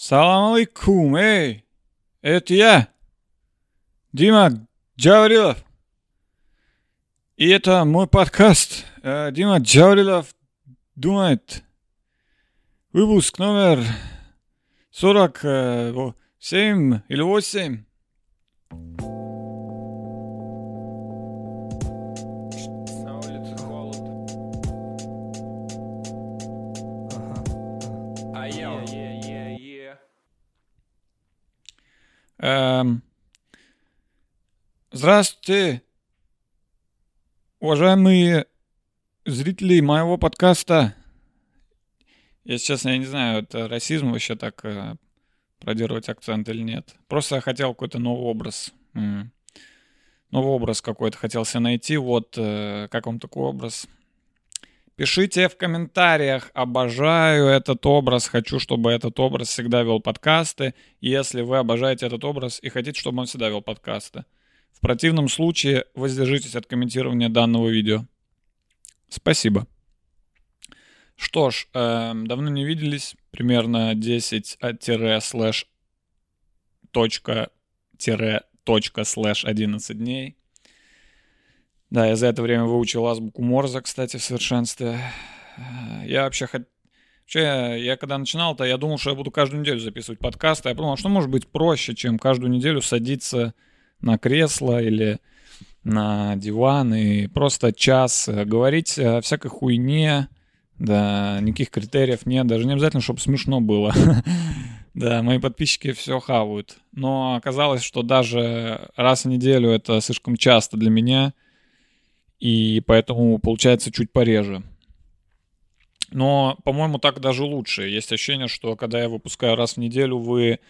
Салам алейкум, эй! Это я, Дима Джаврилов. И это мой подкаст. Э, Дима Джаврилов думает. Выпуск номер 47 или 8. Эм, Здравствуйте, уважаемые зрители моего подкаста. Если честно, я не знаю, это расизм вообще так э, продировать акцент или нет. Просто я хотел какой-то новый образ. Новый образ какой-то хотел себе найти. Вот э, как вам такой образ? Пишите в комментариях, обожаю этот образ, хочу, чтобы этот образ всегда вел подкасты, если вы обожаете этот образ и хотите, чтобы он всегда вел подкасты. В противном случае воздержитесь от комментирования данного видео. Спасибо. Что ж, эм, давно не виделись, примерно 10 слэш точка тире точка слэш 11 дней. Да, я за это время выучил азбуку Морзе, кстати, в совершенстве. Я вообще хот... Вообще, я, когда начинал, то я думал, что я буду каждую неделю записывать подкасты. Я подумал, а что может быть проще, чем каждую неделю садиться на кресло или на диван и просто час э, говорить о всякой хуйне. Да, никаких критериев нет. Даже не обязательно, чтобы смешно было. Да, мои подписчики все хавают. Но оказалось, что даже раз в неделю это слишком часто для меня. И поэтому получается чуть пореже. Но, по-моему, так даже лучше. Есть ощущение, что когда я выпускаю раз в неделю, вы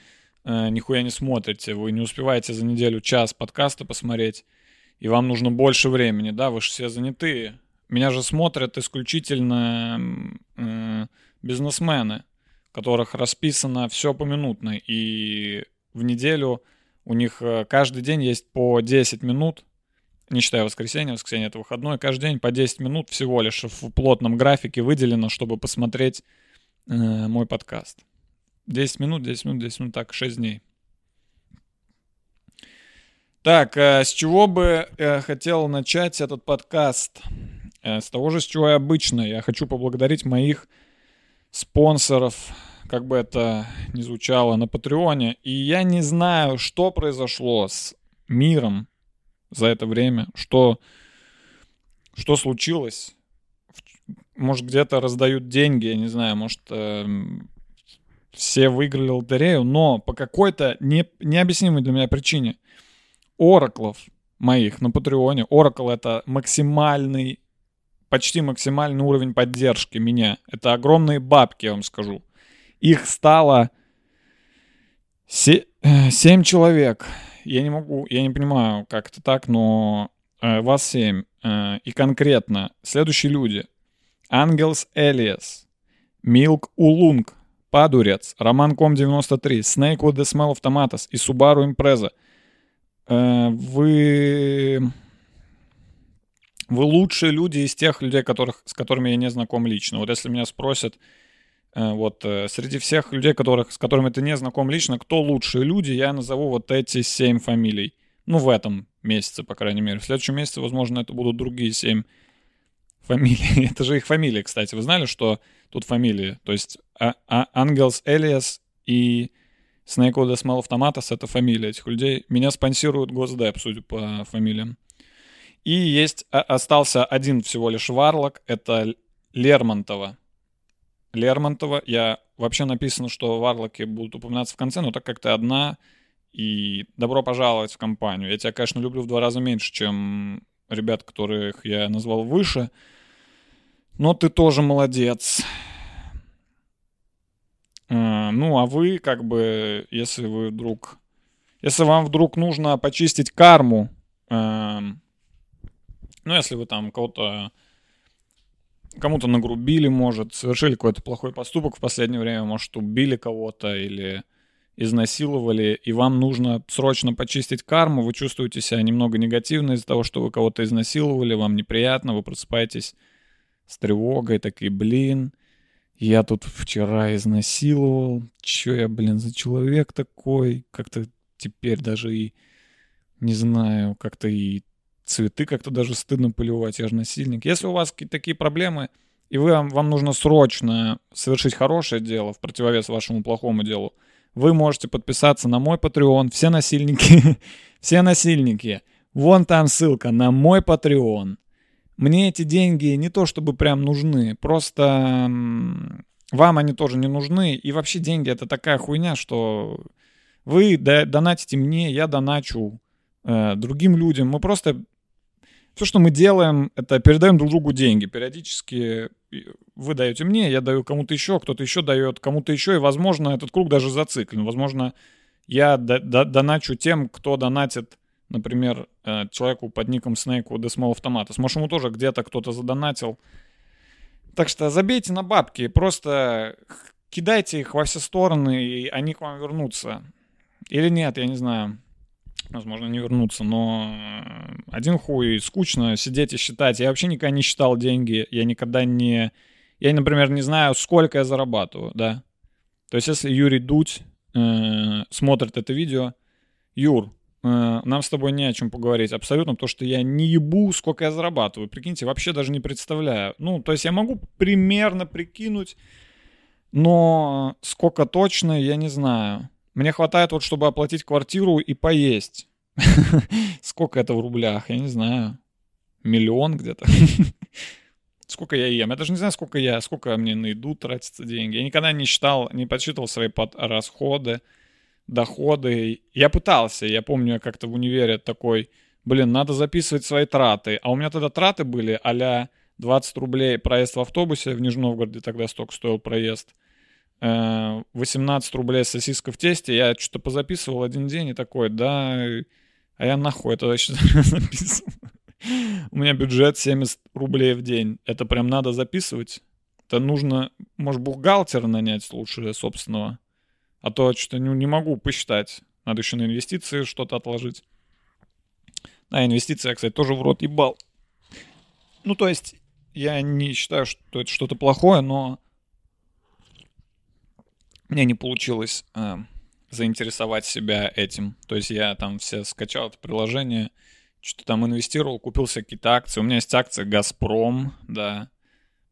э, нихуя не смотрите, вы не успеваете за неделю час подкаста посмотреть, и вам нужно больше времени, да, вы же все занятые. Меня же смотрят исключительно э, бизнесмены, которых расписано все поминутно, и в неделю у них э, каждый день есть по 10 минут, не считая воскресенья, воскресенье это выходной, каждый день по 10 минут всего лишь в плотном графике выделено, чтобы посмотреть э, мой подкаст. 10 минут, 10 минут, 10 минут, так, 6 дней. Так, э, с чего бы я хотел начать этот подкаст? Э, С того же, с чего и обычно. Я хочу поблагодарить моих спонсоров, как бы это ни звучало, на Патреоне. И я не знаю, что произошло с миром за это время, что, что случилось. Может, где-то раздают деньги, я не знаю, может, эм, все выиграли лотерею, но по какой-то не, необъяснимой для меня причине ораклов моих на Патреоне, Oracle это максимальный, почти максимальный уровень поддержки меня. Это огромные бабки, я вам скажу. Их стало 7 человек. Я не могу, я не понимаю, как это так, но э, вас 7. и конкретно следующие люди. Ангелс Элиас, Милк Улунг, Падурец, Роман Ком 93, Snake with the Smell of Tomatoes и Subaru Impreza. Э, Вы... Вы лучшие люди из тех людей, которых, с которыми я не знаком лично. Вот если меня спросят, э, вот э, среди всех людей, которых, с которыми ты не знаком лично, кто лучшие люди, я назову вот эти семь фамилий. Ну, в этом месяце, по крайней мере. В следующем месяце, возможно, это будут другие семь фамилий. это же их фамилии, кстати. Вы знали, что тут фамилии? То есть а- а- Ангелс Элиас и Smell of Tomatoes — это фамилии этих людей. Меня спонсирует Госдеп, судя по фамилиям. И есть, а- остался один всего лишь Варлок, это Лермонтова. Лермонтова. Я вообще написано, что Варлоки будут упоминаться в конце, но так как ты одна, и добро пожаловать в компанию. Я тебя, конечно, люблю в два раза меньше, чем ребят, которых я назвал выше, но ты тоже молодец. Э, Ну, а вы, как бы, если вы вдруг... Если вам вдруг нужно почистить карму, эм, ну, если вы там кого-то кому-то нагрубили, может, совершили какой-то плохой поступок в последнее время, может, убили кого-то или изнасиловали, и вам нужно срочно почистить карму, вы чувствуете себя немного негативно из-за того, что вы кого-то изнасиловали, вам неприятно, вы просыпаетесь с тревогой, такие, блин, Я тут вчера изнасиловал. Чё я, блин, за человек такой? Как-то теперь даже и, не знаю, как-то и цветы как-то даже стыдно поливать, я же насильник. Если у вас какие-то такие проблемы, и вы, вам нужно срочно совершить хорошее дело в противовес вашему плохому делу, вы можете подписаться на мой Patreon. Все насильники, все насильники. Вон там ссылка на мой Patreon. Мне эти деньги не то чтобы прям нужны, просто вам они тоже не нужны. И вообще деньги это такая хуйня, что вы донатите мне, я доначу э, другим людям. Мы просто все, что мы делаем, это передаем друг другу деньги. Периодически вы даете мне, я даю кому-то еще, кто-то еще дает кому-то еще, и, возможно, этот круг даже зациклен. Возможно, я доначу тем, кто донатит, например, э, человеку под ником Snake у Small Автомата. Может, ему тоже где-то кто-то задонатил. Так что забейте на бабки, просто кидайте их во все стороны, и они к вам вернутся. Или нет, я не знаю возможно, не вернуться, но э, один хуй, скучно сидеть и считать. Я вообще никогда не считал деньги, я никогда не... Я, например, не знаю, сколько я зарабатываю, да. То есть, если Юрий Дудь э, смотрит это видео, Юр, э, нам с тобой не о чем поговорить абсолютно, потому что я не ебу, сколько я зарабатываю. Прикиньте, вообще даже не представляю. Ну, то есть я могу примерно прикинуть, но сколько точно, я не знаю. Мне хватает вот, чтобы оплатить квартиру и поесть. Сколько это в рублях? Я не знаю. Миллион где-то. Сколько я ем? Я даже не знаю, сколько я, сколько мне на еду тратятся деньги. Я никогда не считал, не подсчитывал свои под расходы, доходы. Я пытался, я помню, я как-то в универе такой, блин, надо записывать свои траты. А у меня тогда траты были а 20 рублей проезд в автобусе в Нижнем Новгороде, тогда столько стоил проезд. 18 э, рублей сосиска в тесте, я что-то позаписывал один день и такой, да, а я нахуй это вообще записывал. У меня бюджет 70 рублей в день. Это прям надо записывать. Это нужно, может, бухгалтера нанять лучше собственного. А то что-то не, не могу посчитать. Надо еще на инвестиции что-то отложить. Да, инвестиции я, кстати, тоже в рот ебал. Ну, то есть, я не считаю, что это что-то плохое, но мне не получилось э, заинтересовать себя этим. То есть я там все скачал это приложение, что-то там инвестировал, купил себе какие-то акции. У меня есть акции «Газпром», да.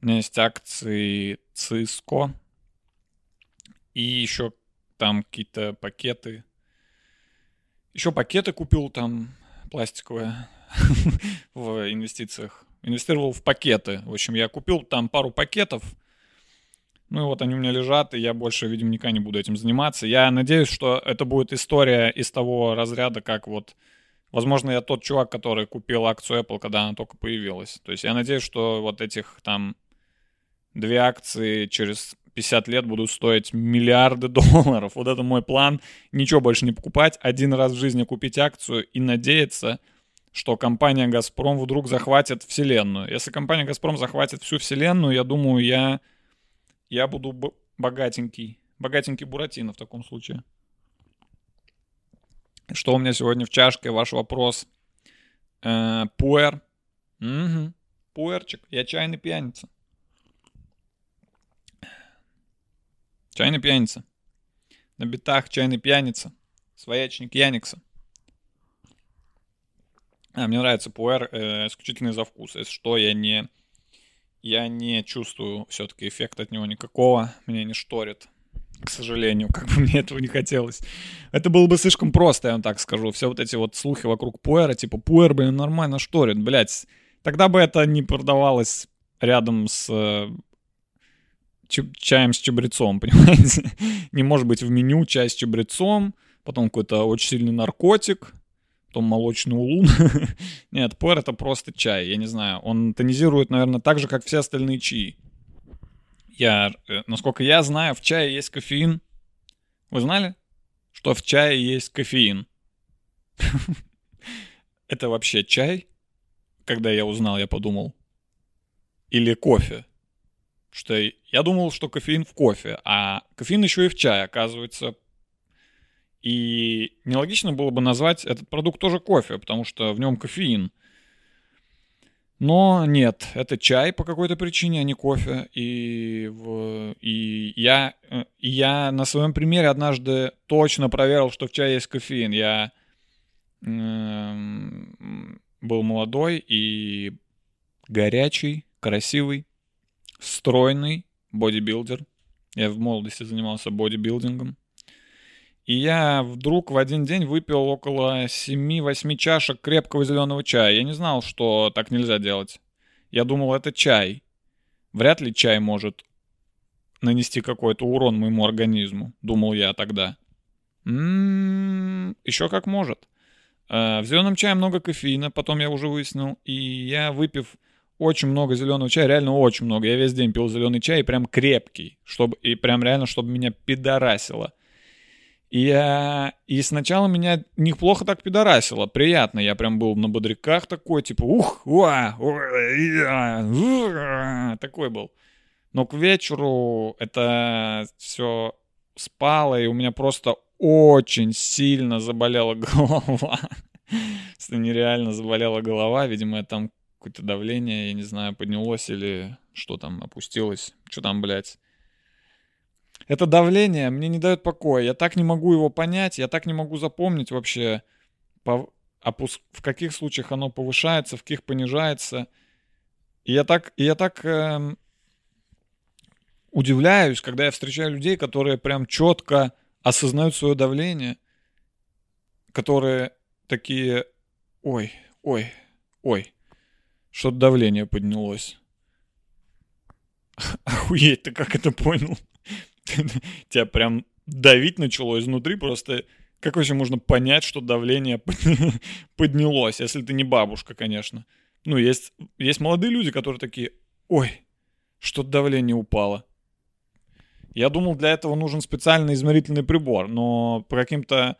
У меня есть акции «Циско». И еще там какие-то пакеты. Еще пакеты купил там пластиковые в инвестициях. Инвестировал в пакеты. В общем, я купил там пару пакетов – ну и вот они у меня лежат, и я больше, видимо, никогда не буду этим заниматься. Я надеюсь, что это будет история из того разряда, как вот... Возможно, я тот чувак, который купил акцию Apple, когда она только появилась. То есть я надеюсь, что вот этих там две акции через 50 лет будут стоить миллиарды долларов. Вот это мой план. Ничего больше не покупать. Один раз в жизни купить акцию и надеяться, что компания «Газпром» вдруг захватит вселенную. Если компания «Газпром» захватит всю вселенную, я думаю, я я буду богатенький. Богатенький Буратино в таком случае. Что у меня сегодня в чашке? Ваш вопрос. Э, пуэр. Угу. Пуэрчик. Я чайный пьяница. Чайный пьяница. На битах чайный пьяница. Своячник Яникса. А, мне нравится пуэр э, исключительно из-за вкуса. Если что, я не я не чувствую все-таки эффекта от него никакого. Меня не шторит. К сожалению, как бы мне этого не хотелось. Это было бы слишком просто, я вам так скажу. Все вот эти вот слухи вокруг пуэра, типа, пуэр, блин, нормально шторит, блядь. Тогда бы это не продавалось рядом с э, чаем с чабрецом, понимаете? не может быть в меню чай с чабрецом, потом какой-то очень сильный наркотик, потом молочный улун. Нет, пуэр это просто чай, я не знаю. Он тонизирует, наверное, так же, как все остальные чаи. Я, э, насколько я знаю, в чае есть кофеин. Вы знали, что в чае есть кофеин? Это вообще чай? Когда я узнал, я подумал. Или кофе? Что я думал, что кофеин в кофе, а кофеин еще и в чае, оказывается, и нелогично было бы назвать этот продукт тоже кофе, потому что в нем кофеин. Но нет, это чай по какой-то причине, а не кофе. И, и, я, я на своем примере однажды точно проверил, что в чае есть кофеин. Я э, был молодой и горячий, красивый, стройный бодибилдер. Я в молодости занимался бодибилдингом. И я вдруг в один день выпил около 7-8 чашек крепкого зеленого чая. Я не знал, что так нельзя делать. Я думал, это чай. Вряд ли чай может нанести какой-то урон моему организму, думал я тогда. М-м-м, еще как может. Э, в зеленом чае много кофеина, потом я уже выяснил. И я, выпив очень много зеленого чая, реально очень много. Я весь день пил зеленый чай, и прям крепкий, чтобы, и прям реально, чтобы меня пидорасило. И, я, и сначала меня неплохо так пидорасило, приятно. Я прям был на бодряках такой, типа, ух, уа, уа, уа, такой был. Но к вечеру это все спало, и у меня просто очень сильно заболела голова. Нереально заболела голова, видимо, там какое-то давление, я не знаю, поднялось или что там, опустилось. Что там, блядь? Это давление мне не дает покоя. Я так не могу его понять, я так не могу запомнить вообще, опуск, в каких случаях оно повышается, в каких понижается. И я так, и я так эм, удивляюсь, когда я встречаю людей, которые прям четко осознают свое давление, которые такие, ой, ой, ой, что-то давление поднялось. Охуеть, ты как это понял? тебя прям давить начало изнутри, просто как вообще можно понять, что давление поднялось, если ты не бабушка, конечно. Ну, есть, есть молодые люди, которые такие, ой, что-то давление упало. Я думал, для этого нужен специальный измерительный прибор, но по каким-то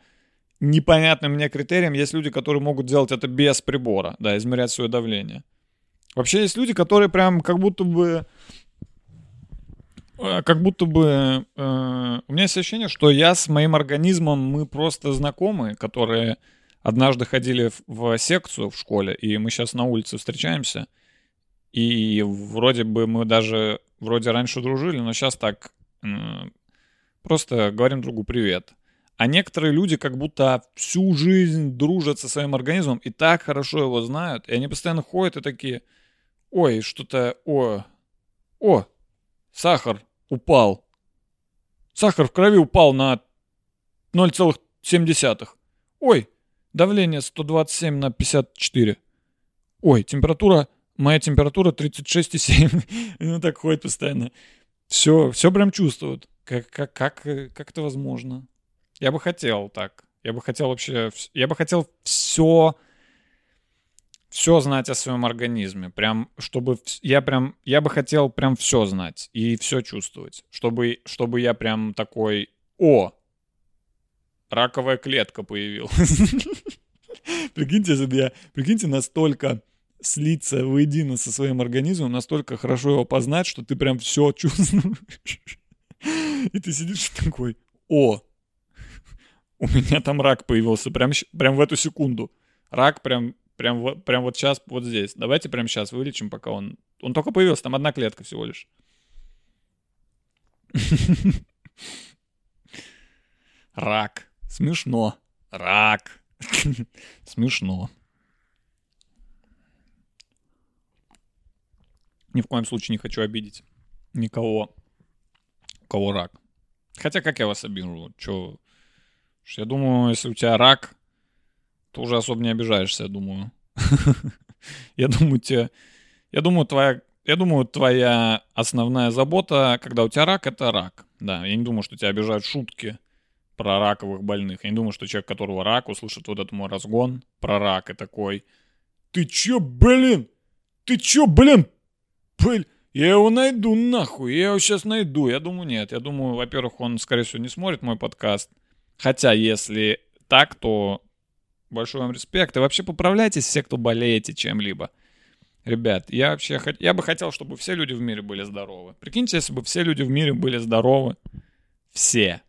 непонятным мне критериям есть люди, которые могут делать это без прибора, да, измерять свое давление. Вообще есть люди, которые прям как будто бы как будто бы э, у меня есть ощущение, что я с моим организмом мы просто знакомы, которые однажды ходили в, в секцию в школе, и мы сейчас на улице встречаемся, и вроде бы мы даже вроде раньше дружили, но сейчас так э, просто говорим другу привет. А некоторые люди как будто всю жизнь дружат со своим организмом и так хорошо его знают, и они постоянно ходят и такие, ой, что-то, о, о, сахар, упал. Сахар в крови упал на 0,7. Ой, давление 127 на 54. Ой, температура, моя температура 36,7. ну так ходит постоянно. Все, все прям чувствуют. Как, как, как, как это возможно? Я бы хотел так. Я бы хотел вообще... Я бы хотел все все знать о своем организме. Прям, чтобы я прям, я бы хотел прям все знать и все чувствовать. Чтобы, чтобы я прям такой, о, раковая клетка появилась. Прикиньте, если бы я, прикиньте, настолько слиться воедино со своим организмом, настолько хорошо его познать, что ты прям все чувствуешь. И ты сидишь такой, о, у меня там рак появился прям, прям в эту секунду. Рак прям Прям, прям вот сейчас, вот здесь. Давайте прямо сейчас вылечим, пока он... Он только появился, там одна клетка всего лишь. Рак. Смешно. Рак. Смешно. Ни в коем случае не хочу обидеть никого, у кого рак. Хотя как я вас обижу? Чё? Я думаю, если у тебя рак, уже особо не обижаешься, я думаю. Я думаю, тебе... Я думаю, твоя... Я думаю, твоя основная забота, когда у тебя рак, это рак. Да, я не думаю, что тебя обижают шутки про раковых больных. Я не думаю, что человек, которого рак, услышит вот этот мой разгон про рак и такой... Ты чё, блин? Ты чё, блин? Блин, я его найду нахуй, я его сейчас найду. Я думаю, нет. Я думаю, во-первых, он, скорее всего, не смотрит мой подкаст. Хотя, если так, то Большой вам респект. И вообще поправляйтесь все, кто болеете чем-либо. Ребят, я вообще я бы хотел, чтобы все люди в мире были здоровы. Прикиньте, если бы все люди в мире были здоровы. Все.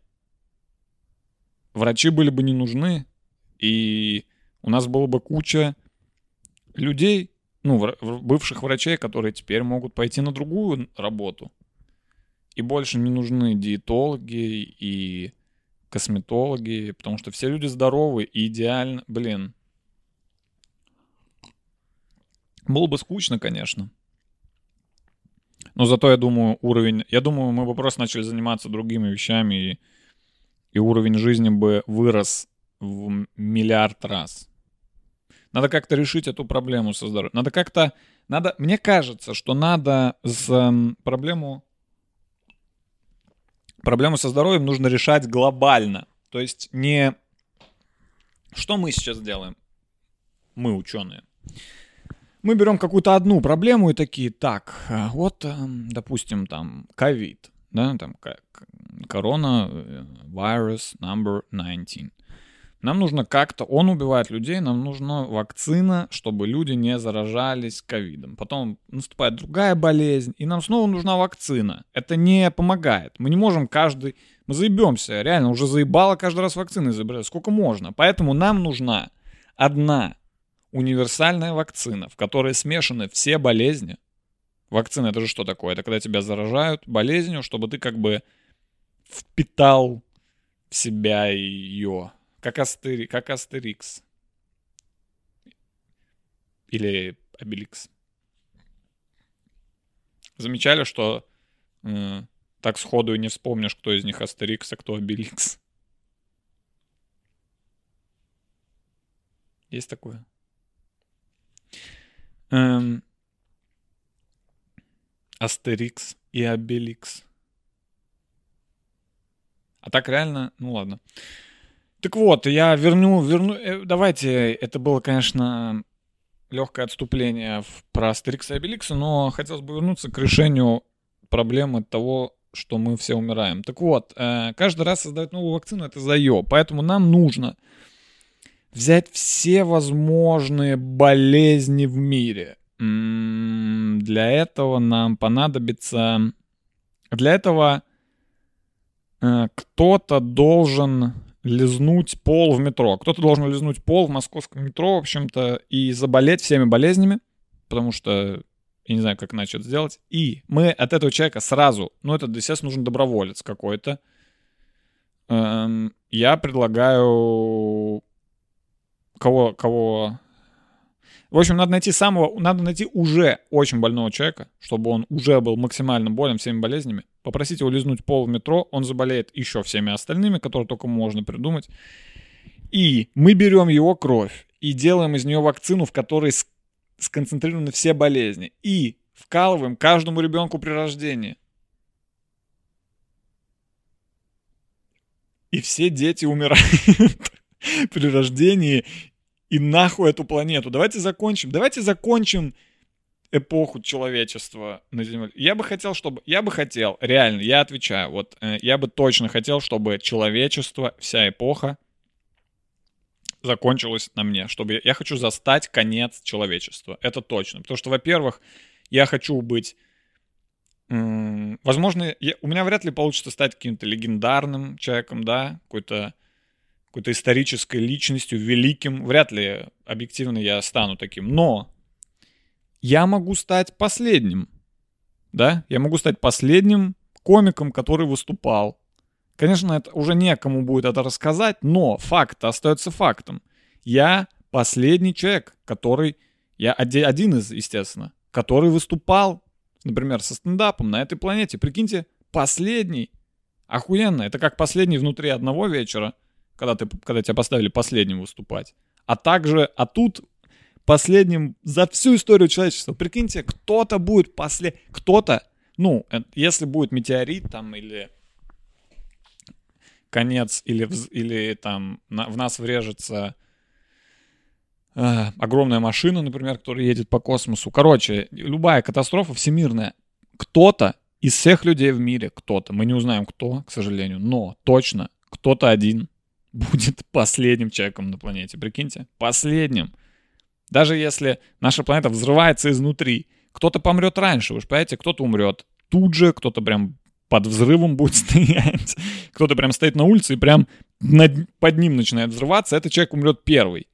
Врачи были бы не нужны. И у нас было бы куча людей, ну, бывших врачей, которые теперь могут пойти на другую работу. И больше не нужны диетологи и косметологи, потому что все люди здоровы и идеально, блин. Было бы скучно, конечно. Но зато, я думаю, уровень... Я думаю, мы бы просто начали заниматься другими вещами, и, и уровень жизни бы вырос в миллиард раз. Надо как-то решить эту проблему со здоровьем. Надо как-то... Надо... Мне кажется, что надо с эм, проблему... Проблему со здоровьем нужно решать глобально. То есть не... Что мы сейчас делаем? Мы, ученые. Мы берем какую-то одну проблему и такие, так, э, вот, эм, допустим, там, ковид, да, там, корона, э, вирус number 19. Нам нужно как-то, он убивает людей, нам нужна вакцина, чтобы люди не заражались ковидом. Потом наступает другая болезнь, и нам снова нужна вакцина. Это не помогает. Мы не можем каждый... Мы заебемся, реально, уже заебало каждый раз вакцины изобретать. Сколько можно? Поэтому нам нужна одна универсальная вакцина, в которой смешаны все болезни. Вакцина это же что такое? Это когда тебя заражают болезнью, чтобы ты как бы впитал в себя ее как, Астери, как Астерикс. Или Обеликс. Замечали, что э, так сходу и не вспомнишь, кто из них Астерикс, а кто Обеликс? Есть такое? Эм, Астерикс и Обеликс. А так реально, ну ладно. Так вот, я верну, верну, э, давайте, это было, конечно, легкое отступление в, про Астерикса и Обеликса, но хотелось бы вернуться к решению проблемы того, что мы все умираем. Так вот, э, каждый раз создавать новую вакцину это заеб, поэтому нам нужно взять все возможные болезни в мире. М-м, для этого нам понадобится... Для этого э, кто-то должен лизнуть пол в метро. Кто-то должен лизнуть пол в московском метро, в общем-то, и заболеть всеми болезнями, потому что я не знаю, как иначе это сделать. И мы от этого человека сразу, ну, это, естественно, нужен доброволец какой-то. Эм, я предлагаю кого, кого в общем, надо найти самого, надо найти уже очень больного человека, чтобы он уже был максимально болен всеми болезнями. Попросить его лизнуть пол в метро, он заболеет еще всеми остальными, которые только можно придумать. И мы берем его кровь и делаем из нее вакцину, в которой сконцентрированы все болезни. И вкалываем каждому ребенку при рождении. И все дети умирают при рождении и нахуй эту планету. Давайте закончим. Давайте закончим эпоху человечества на Земле. Я бы хотел, чтобы... Я бы хотел, реально, я отвечаю, вот э, я бы точно хотел, чтобы человечество, вся эпоха закончилась на мне. Чтобы я хочу застать конец человечества. Это точно. Потому что, во-первых, я хочу быть... возможно, я, у меня вряд ли получится стать каким-то легендарным человеком, да, какой-то какой-то исторической личностью, великим. Вряд ли объективно я стану таким. Но я могу стать последним. Да? Я могу стать последним комиком, который выступал. Конечно, это уже некому будет это рассказать, но факт остается фактом. Я последний человек, который... Я один из, естественно, который выступал, например, со стендапом на этой планете. Прикиньте, последний. Охуенно. Это как последний внутри одного вечера — когда, ты, когда тебя поставили последним выступать. А также, а тут последним за всю историю человечества. Прикиньте, кто-то будет после... Кто-то, ну, если будет метеорит там или конец, или, или там на, в нас врежется э, огромная машина, например, которая едет по космосу. Короче, любая катастрофа всемирная. Кто-то из всех людей в мире, кто-то, мы не узнаем кто, к сожалению, но точно кто-то один будет последним человеком на планете. Прикиньте, последним. Даже если наша планета взрывается изнутри, кто-то помрет раньше, вы же понимаете, кто-то умрет тут же, кто-то прям под взрывом будет стоять, кто-то прям стоит на улице и прям над, под ним начинает взрываться, этот человек умрет первый.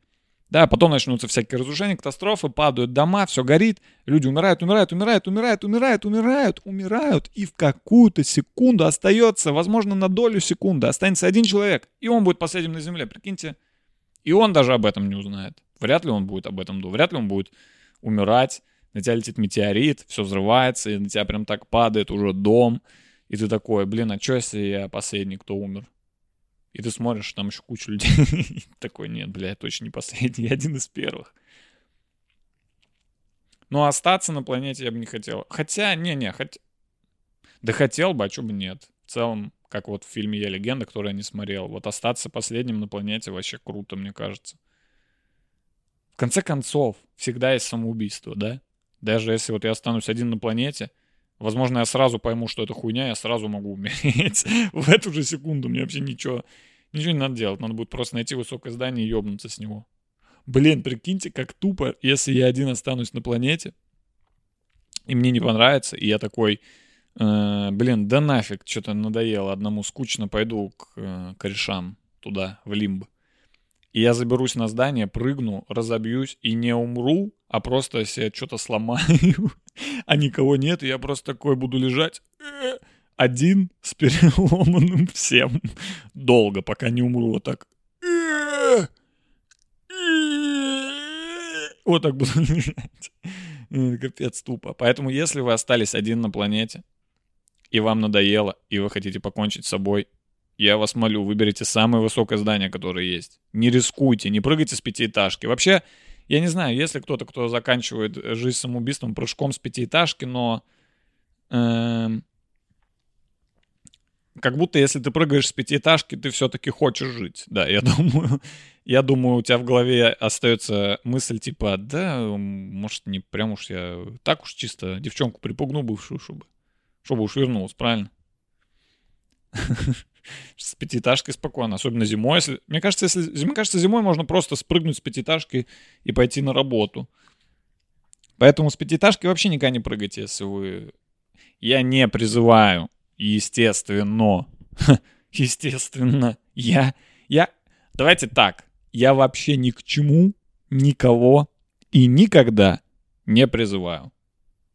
Да, потом начнутся всякие разрушения, катастрофы, падают дома, все горит, люди умирают, умирают, умирают, умирают, умирают, умирают, умирают, и в какую-то секунду остается, возможно, на долю секунды останется один человек, и он будет последним на земле, прикиньте. И он даже об этом не узнает. Вряд ли он будет об этом думать, вряд ли он будет умирать, на тебя летит метеорит, все взрывается, и на тебя прям так падает уже дом, и ты такой, блин, а что если я последний, кто умер? И ты смотришь, там еще куча людей. Такой, нет, бля, я точно не последний, я один из первых. Но остаться на планете я бы не хотел. Хотя, не-не, хотя... Да хотел бы, а что бы нет. В целом, как вот в фильме «Я легенда», который я не смотрел. Вот остаться последним на планете вообще круто, мне кажется. В конце концов, всегда есть самоубийство, да? Даже если вот я останусь один на планете, Возможно, я сразу пойму, что это хуйня, я сразу могу умереть. В эту же секунду мне вообще ничего, ничего не надо делать. Надо будет просто найти высокое здание и ёбнуться с него. Блин, прикиньте, как тупо, если я один останусь на планете, и мне не понравится, и я такой, э, блин, да нафиг, что-то надоело, одному скучно, пойду к э, корешам туда, в лимб. И я заберусь на здание, прыгну, разобьюсь и не умру, а просто себе что-то сломаю а никого нет, и я просто такой буду лежать э, один с переломанным всем. Долго, пока не умру, вот так. Вот так буду лежать. Капец тупо. Поэтому, если вы остались один на планете, и вам надоело, и вы хотите покончить с собой, я вас молю, выберите самое высокое здание, которое есть. Не рискуйте, не прыгайте с пятиэтажки. Вообще, я не знаю, есть ли кто-то, кто заканчивает жизнь самоубийством прыжком с пятиэтажки, но... Э, как будто если ты прыгаешь с пятиэтажки, ты все-таки хочешь жить. Да, я думаю, я думаю, у тебя в голове остается мысль типа, да, может, не прям уж я так уж чисто девчонку припугну бывшую, чтобы, чтобы уж вернулась, правильно? с пятиэтажкой спокойно, особенно зимой. Если, мне кажется, если, мне кажется, зимой можно просто спрыгнуть с пятиэтажки и пойти на работу. Поэтому с пятиэтажки вообще никогда не прыгайте, если вы... Я не призываю, естественно, естественно, я, я, давайте так, я вообще ни к чему, никого и никогда не призываю.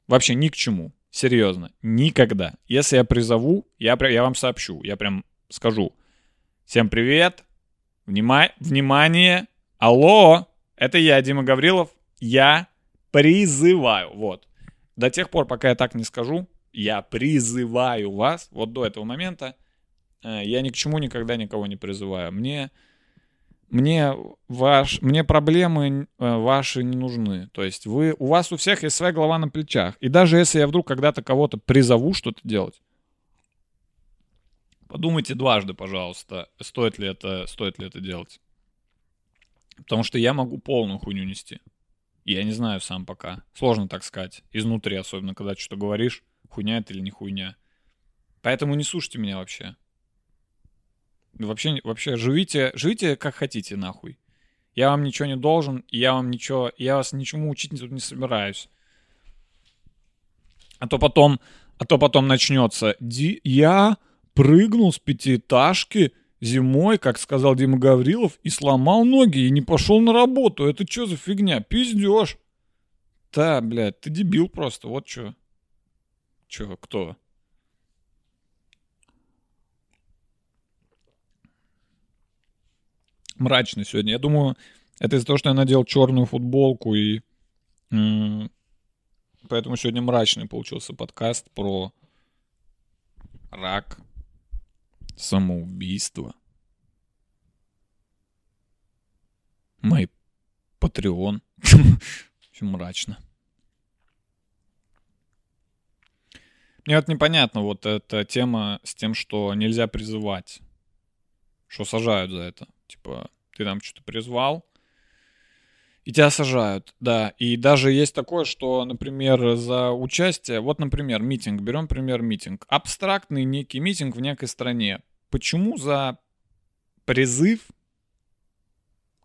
Вообще ни к чему. Серьезно, никогда. Если я призову, я, я вам сообщу. Я прям скажу. Всем привет. Внима... Внимание. Алло. Это я, Дима Гаврилов. Я призываю. Вот. До тех пор, пока я так не скажу, я призываю вас. Вот до этого момента э, я ни к чему никогда никого не призываю. Мне мне, ваш, мне проблемы э, ваши не нужны. То есть вы, у вас у всех есть своя голова на плечах. И даже если я вдруг когда-то кого-то призову что-то делать, подумайте дважды, пожалуйста, стоит ли это, стоит ли это делать. Потому что я могу полную хуйню нести. Я не знаю сам пока. Сложно так сказать. Изнутри, особенно когда что-то говоришь, хуйня это или не хуйня. Поэтому не слушайте меня вообще. Вообще, вообще живите, живите как хотите, нахуй. Я вам ничего не должен, я вам ничего, я вас ничему учить тут не собираюсь. А то потом, а то потом начнется. Ди, я прыгнул с пятиэтажки зимой, как сказал Дима Гаврилов, и сломал ноги и не пошел на работу. Это что за фигня? Пиздешь. Да, блядь, ты дебил просто, вот что. Чё, кто? мрачный сегодня. Я думаю, это из-за того, что я надел черную футболку и поэтому сегодня мрачный получился подкаст про рак, самоубийство. Мой Patreon. Очень мрачно. Мне вот непонятно вот эта тема с тем, что нельзя призывать. Что сажают за это. Типа, ты там что-то призвал, и тебя сажают, да. И даже есть такое, что, например, за участие, вот, например, митинг, берем пример митинг, абстрактный некий митинг в некой стране. Почему за призыв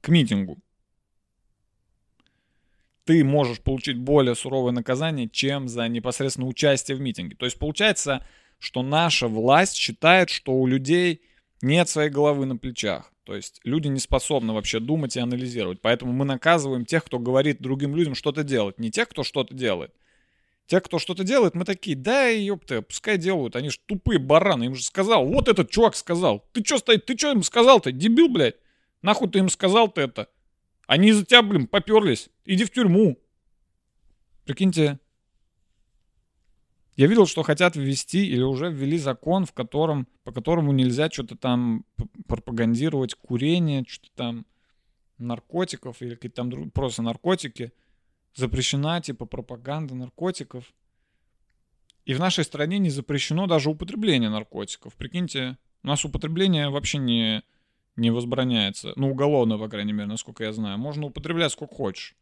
к митингу ты можешь получить более суровое наказание, чем за непосредственно участие в митинге? То есть получается, что наша власть считает, что у людей нет своей головы на плечах. То есть люди не способны вообще думать и анализировать. Поэтому мы наказываем тех, кто говорит другим людям что-то делать. Не тех, кто что-то делает. Те, кто что-то делает, мы такие, да, ёпта, пускай делают. Они же тупые бараны. Им же сказал, вот этот чувак сказал. Ты что стоит, ты что им сказал-то, дебил, блядь? Нахуй ты им сказал-то это? Они из-за тебя, блин, поперлись. Иди в тюрьму. Прикиньте, я видел, что хотят ввести или уже ввели закон, в котором, по которому нельзя что-то там пропагандировать курение, что-то там наркотиков или какие-то там просто наркотики. Запрещена типа пропаганда наркотиков. И в нашей стране не запрещено даже употребление наркотиков. Прикиньте, у нас употребление вообще не, не возбраняется. Ну, уголовно, по крайней мере, насколько я знаю. Можно употреблять сколько хочешь.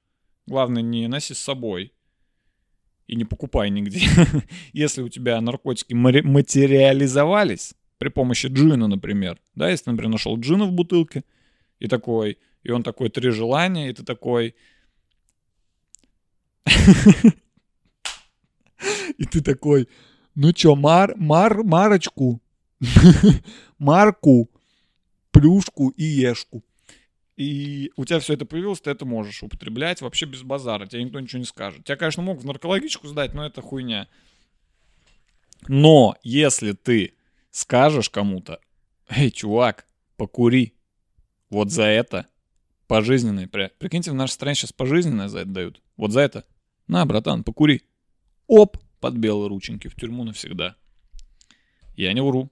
Главное, не носи с собой и не покупай нигде. если у тебя наркотики материализовались при помощи джина, например, да, если, например, нашел джина в бутылке, и такой, и он такой три желания, и ты такой... И ты такой, ну чё, мар, мар, марочку, марку, плюшку и ешку и у тебя все это появилось, ты это можешь употреблять вообще без базара, тебе никто ничего не скажет. Тебя, конечно, могут в наркологичку сдать, но это хуйня. Но если ты скажешь кому-то, эй, чувак, покури, вот за это пожизненное, прикиньте, в нашей стране сейчас пожизненное за это дают, вот за это, на, братан, покури, оп, под белые рученьки в тюрьму навсегда. Я не вру.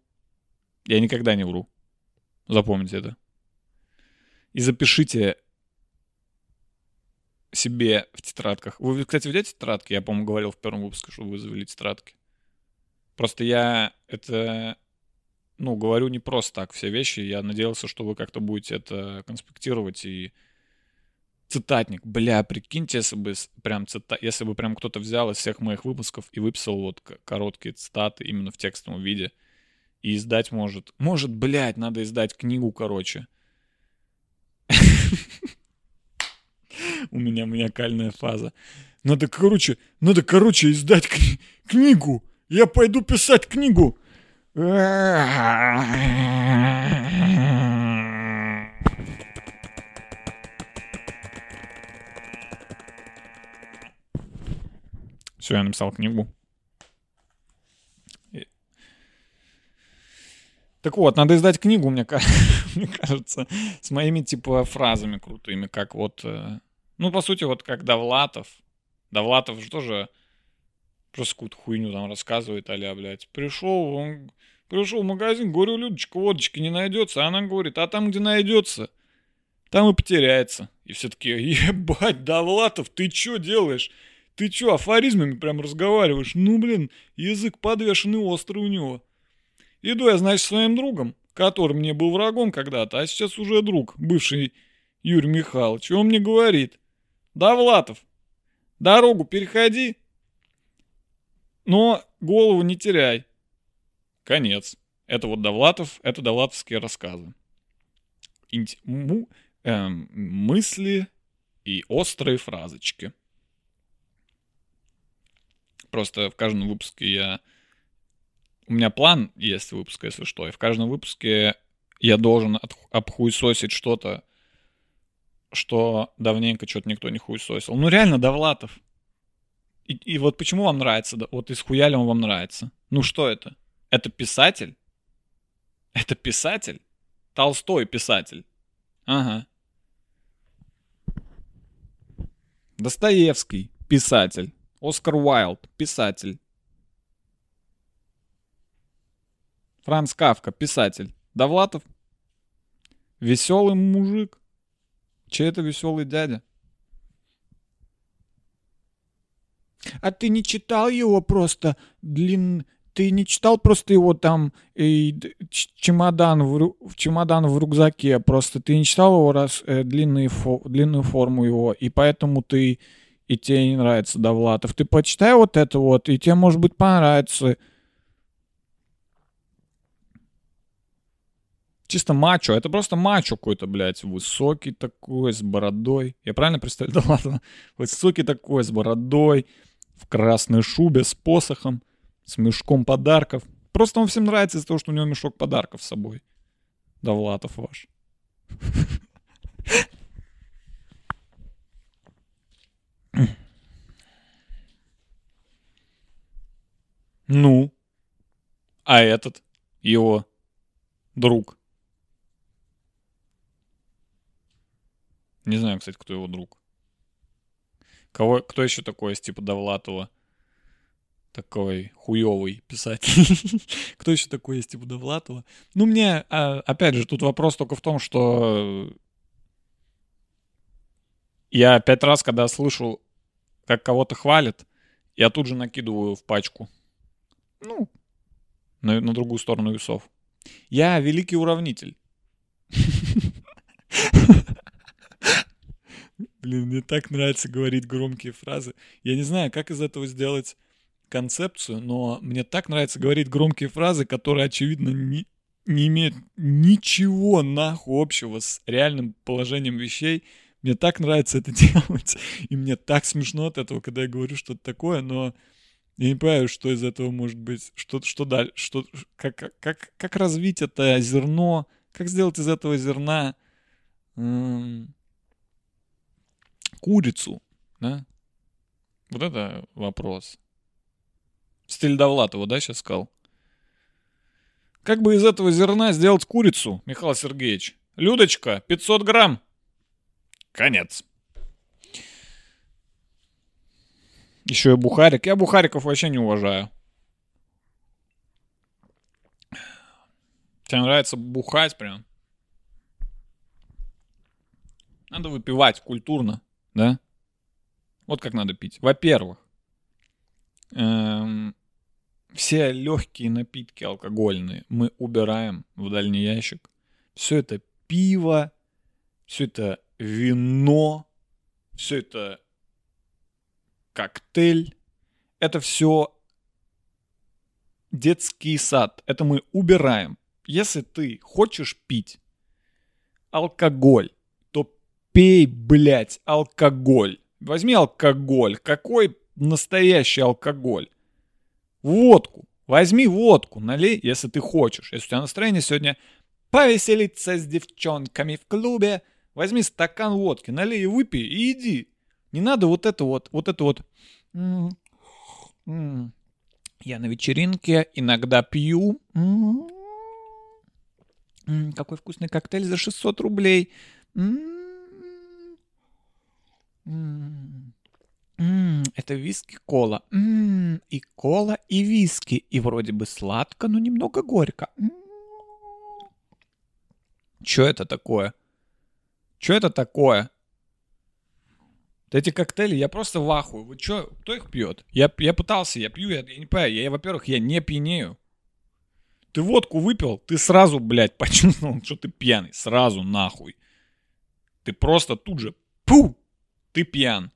Я никогда не вру. Запомните это и запишите себе в тетрадках. Вы, кстати, ведете тетрадки? Я, по-моему, говорил в первом выпуске, что вы завели тетрадки. Просто я это, ну, говорю не просто так все вещи. Я надеялся, что вы как-то будете это конспектировать и цитатник. Бля, прикиньте, если бы прям цита... если бы прям кто-то взял из всех моих выпусков и выписал вот короткие цитаты именно в текстовом виде и издать может. Может, блядь, надо издать книгу, короче. У меня маниакальная фаза. Надо, короче, надо, короче, издать кни- книгу. Я пойду писать книгу. Все, я написал книгу. Так вот, надо издать книгу, мне, кажется, с моими, типа, фразами крутыми, как вот... Э, ну, по сути, вот как Довлатов. Довлатов же тоже просто какую-то хуйню там рассказывает, а блядь. Пришел, он пришел в магазин, говорю, Людочка, водочки не найдется. А она говорит, а там, где найдется, там и потеряется. И все таки ебать, Довлатов, ты что делаешь? Ты что, афоризмами прям разговариваешь? Ну, блин, язык подвешенный острый у него. Иду я, значит, своим другом, который мне был врагом когда-то, а сейчас уже друг, бывший Юрий Михайлович. И он мне говорит, да, Влатов, дорогу переходи, но голову не теряй. Конец. Это вот Довлатов, это довлатовские рассказы. Инт... Му... Эм, мысли и острые фразочки. Просто в каждом выпуске я у меня план есть выпуска, если что, и в каждом выпуске я должен обхуесосить что-то, что давненько что-то никто не хуесосил. Ну реально, Довлатов. И, и вот почему вам нравится, вот из хуяли он вам нравится? Ну что это? Это писатель? Это писатель? Толстой писатель. Ага. Достоевский писатель. Оскар Уайлд писатель. Франц Кавка, писатель. Довлатов. Веселый мужик. Чей это веселый дядя? А ты не читал его просто длин... Ты не читал просто его там и чемодан в, в чемодан в рюкзаке, просто ты не читал его раз э, длинные фо, длинную форму его, и поэтому ты и тебе не нравится Довлатов. Ты почитай вот это вот, и тебе может быть понравится. Чисто мачо. Это просто мачо какой-то, блядь, высокий такой, с бородой. Я правильно представляю? Да ладно. Высокий такой, с бородой, в красной шубе, с посохом, с мешком подарков. Просто он всем нравится из-за того, что у него мешок подарков с собой. Довлатов ваш. Ну, а этот, его друг. Не знаю, кстати, кто его друг. Кого, кто еще такой из типа Довлатова? Такой хуёвый писатель. кто еще такой из типа Довлатова? Ну, мне, а, опять же, тут вопрос только в том, что я пять раз, когда слышу, как кого-то хвалят, я тут же накидываю в пачку. Ну, на, на другую сторону весов. Я великий уравнитель. Блин, мне так нравится говорить громкие фразы. Я не знаю, как из этого сделать концепцию, но мне так нравится говорить громкие фразы, которые, очевидно, не, не имеют ничего нахуй общего с реальным положением вещей. Мне так нравится это делать. И мне так смешно от этого, когда я говорю что-то такое, но я не понимаю, что из этого может быть, что, что дальше, что, как, как, как развить это зерно, как сделать из этого зерна м- курицу, да? Вот это вопрос. Стиль Довлатова, да, сейчас сказал? Как бы из этого зерна сделать курицу, Михаил Сергеевич? Людочка, 500 грамм. Конец. Еще и Бухарик. Я Бухариков вообще не уважаю. Тебе нравится бухать прям? Надо выпивать культурно, да? Вот как надо пить. Во-первых, эм, все легкие напитки алкогольные мы убираем в дальний ящик. Все это пиво, все это вино, все это коктейль. Это все детский сад. Это мы убираем. Если ты хочешь пить алкоголь, пей, блядь, алкоголь. Возьми алкоголь. Какой настоящий алкоголь? Водку. Возьми водку, налей, если ты хочешь. Если у тебя настроение сегодня повеселиться с девчонками в клубе, возьми стакан водки, налей и выпей и иди. Не надо вот это вот, вот это вот. Я на вечеринке иногда пью. Какой вкусный коктейль за 600 рублей. Это виски-кола. И кола, и виски. И вроде бы сладко, но немного горько. Что это такое? Что это такое? эти коктейли, я просто в ахуе. Вы чё, кто их пьет? Я, я пытался, я пью, я, я не понимаю. Я, во-первых, я не пьянею. Ты водку выпил, ты сразу, блядь, почувствовал, что ты пьяный. Сразу нахуй. Ты просто тут же, пу, ты пьян.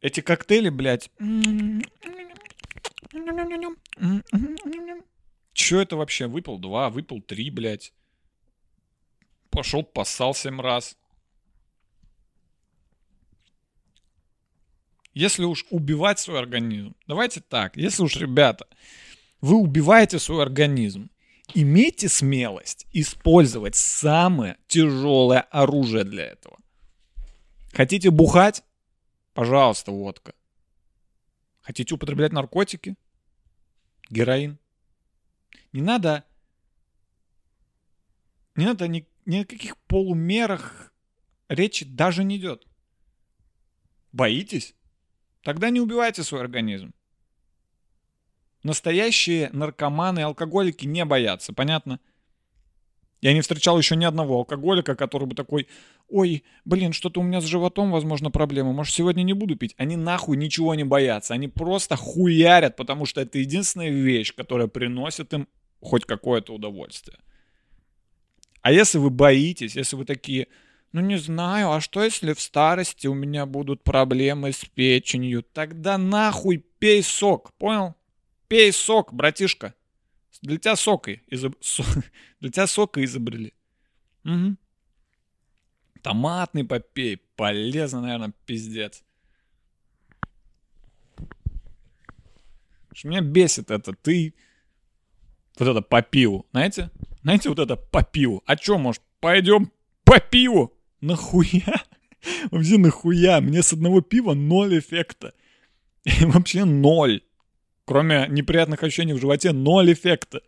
Эти коктейли, блядь. Чё это вообще? Выпил два, выпил три, блядь. Пошел, поссал семь раз. Если уж убивать свой организм, давайте так, если уж, ребята, вы убиваете свой организм, имейте смелость использовать самое тяжелое оружие для этого. Хотите бухать? Пожалуйста, водка. Хотите употреблять наркотики? Героин. Не надо... Не надо ни, ни о каких полумерах речи даже не идет. Боитесь? Тогда не убивайте свой организм. Настоящие наркоманы и алкоголики не боятся, понятно? Я не встречал еще ни одного алкоголика, который бы такой, ой, блин, что-то у меня с животом, возможно, проблемы, может, сегодня не буду пить. Они нахуй ничего не боятся, они просто хуярят, потому что это единственная вещь, которая приносит им хоть какое-то удовольствие. А если вы боитесь, если вы такие, ну не знаю, а что если в старости у меня будут проблемы с печенью? Тогда нахуй пей сок, понял? Пей сок, братишка. Для тебя сока, изоб... Со... Для тебя сока изобрели. Угу. Томатный попей. Полезно, наверное, пиздец. Что меня бесит это. Ты Вот это по пиву, знаете? Знаете, вот это по пиву. А чё, может, пойдем по пиву? Нахуя? Вообще нахуя? Мне с одного пива ноль эффекта. Вообще ноль. Кроме неприятных ощущений в животе, ноль эффекта.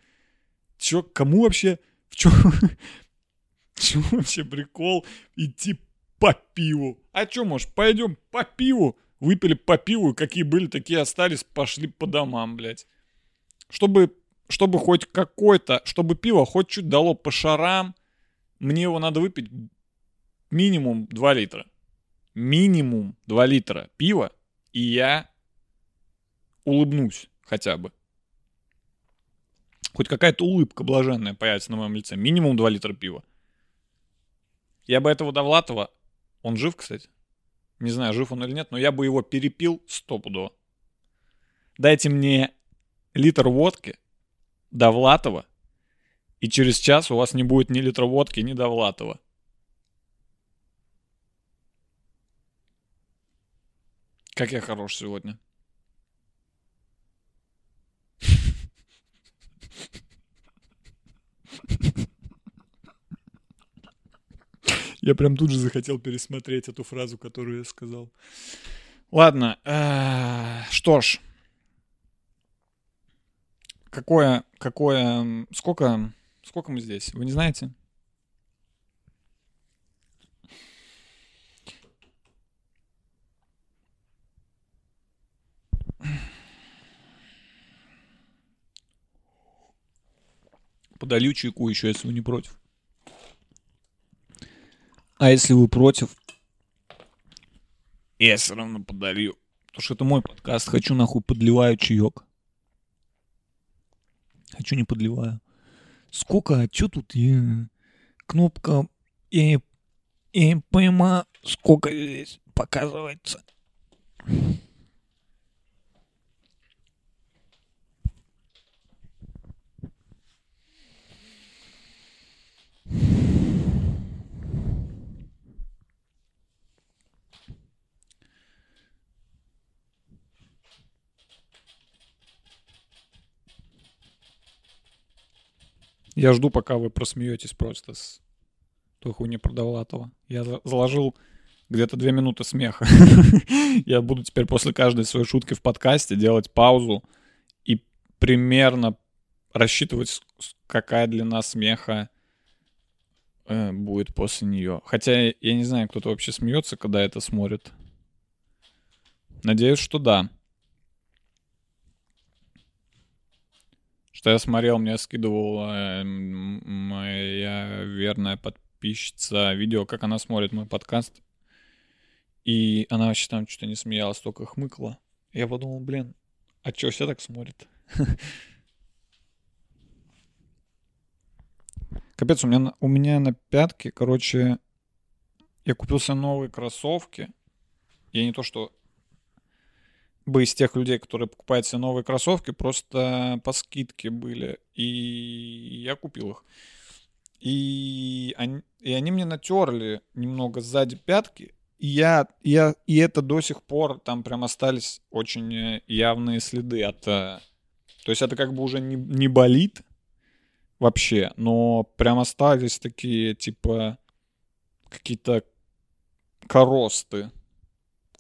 Чё, кому вообще... В чём... Чё вообще прикол идти по пиву? А чё, может, пойдем по пиву? Выпили по пиву, какие были, такие остались, пошли по домам, блядь. Чтобы, чтобы хоть какой-то, чтобы пиво хоть чуть дало по шарам, мне его надо выпить минимум 2 литра. Минимум 2 литра пива, и я улыбнусь хотя бы. Хоть какая-то улыбка блаженная появится на моем лице. Минимум 2 литра пива. Я бы этого Довлатова, он жив, кстати? Не знаю, жив он или нет, но я бы его перепил стопудово. Дайте мне литр водки Довлатова, и через час у вас не будет ни литра водки, ни Довлатова. Как я хорош сегодня. Я прям тут же захотел пересмотреть эту фразу, которую я сказал. Ладно, э, что ж. Какое, какое, сколько, сколько мы здесь? Вы не знаете? Подолью чайку еще, если вы не против. А если вы против, я все равно подарю. Потому что это мой подкаст. Хочу нахуй подливаю чаек. Хочу не подливаю. Сколько? А что тут? Я... Кнопка... Я не, я не понимаю, сколько здесь показывается. Я жду, пока вы просмеетесь просто с той хуйни про Довлатова. Я заложил где-то две минуты смеха. Я буду теперь после каждой своей шутки в подкасте делать паузу и примерно рассчитывать, какая длина смеха э, будет после нее. Хотя я не знаю, кто-то вообще смеется, когда это смотрит. Надеюсь, что да. Что я смотрел, мне скидывала моя верная подписчица видео, как она смотрит мой подкаст. И она вообще там что-то не смеялась, только хмыкала. Я подумал, блин, а что, все так смотрят? Капец, у меня, у меня на пятке, короче, я купился новые кроссовки. Я не то, что бы из тех людей, которые покупают себе новые кроссовки, просто по скидке были. И я купил их. И они, и они мне натерли немного сзади пятки. И я, я, и это до сих пор там прям остались очень э, явные следы от... Э, то есть это как бы уже не, не болит вообще, но прям остались такие, типа, какие-то коросты.